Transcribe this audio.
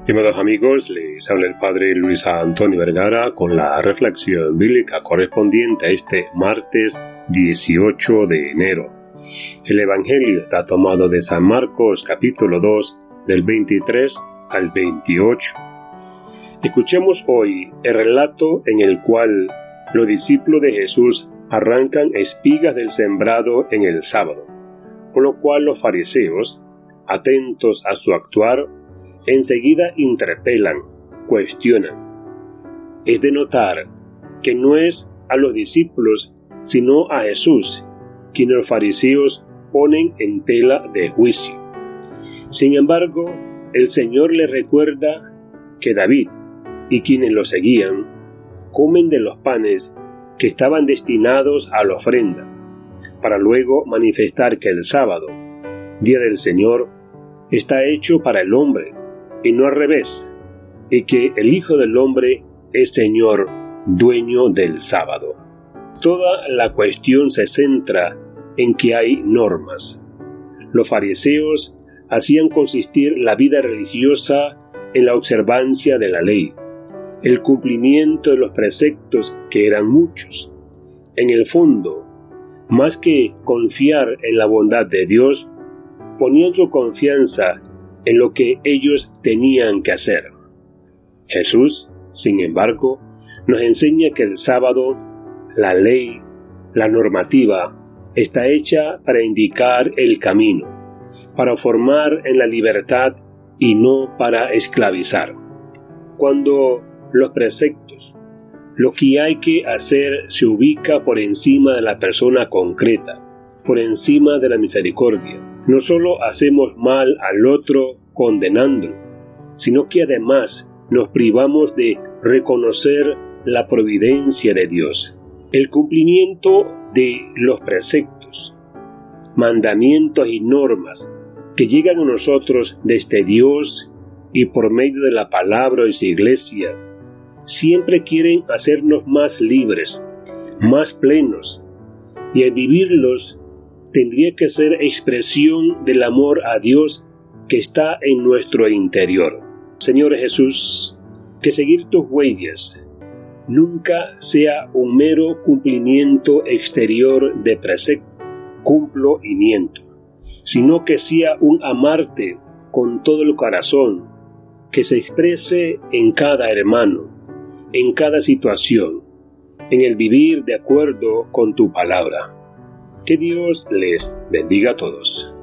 Estimados amigos, les habla el Padre Luis Antonio Vergara con la reflexión bíblica correspondiente a este martes 18 de enero. El Evangelio está tomado de San Marcos capítulo 2 del 23 al 28. Escuchemos hoy el relato en el cual los discípulos de Jesús arrancan espigas del sembrado en el sábado, por lo cual los fariseos, atentos a su actuar, enseguida interpelan, cuestionan. Es de notar que no es a los discípulos, sino a Jesús, quien los fariseos ponen en tela de juicio. Sin embargo, el Señor les recuerda que David y quienes lo seguían comen de los panes que estaban destinados a la ofrenda, para luego manifestar que el sábado, día del Señor, está hecho para el hombre, y no al revés, y que el Hijo del Hombre es Señor, dueño del sábado. Toda la cuestión se centra en que hay normas. Los fariseos hacían consistir la vida religiosa en la observancia de la ley, el cumplimiento de los preceptos que eran muchos. En el fondo, más que confiar en la bondad de Dios, ponían su confianza en lo que ellos tenían que hacer. Jesús, sin embargo, nos enseña que el sábado, la ley, la normativa, está hecha para indicar el camino, para formar en la libertad y no para esclavizar. Cuando los preceptos, lo que hay que hacer se ubica por encima de la persona concreta, por encima de la misericordia, no solo hacemos mal al otro condenándolo, sino que además nos privamos de reconocer la providencia de Dios. El cumplimiento de los preceptos, mandamientos y normas que llegan a nosotros desde Dios y por medio de la palabra y su iglesia, siempre quieren hacernos más libres, más plenos, y al vivirlos tendría que ser expresión del amor a Dios que está en nuestro interior. Señor Jesús, que seguir tus huellas nunca sea un mero cumplimiento exterior de precepto, cumplo y miento, sino que sea un amarte con todo el corazón, que se exprese en cada hermano, en cada situación, en el vivir de acuerdo con tu palabra. Que Dios les bendiga a todos.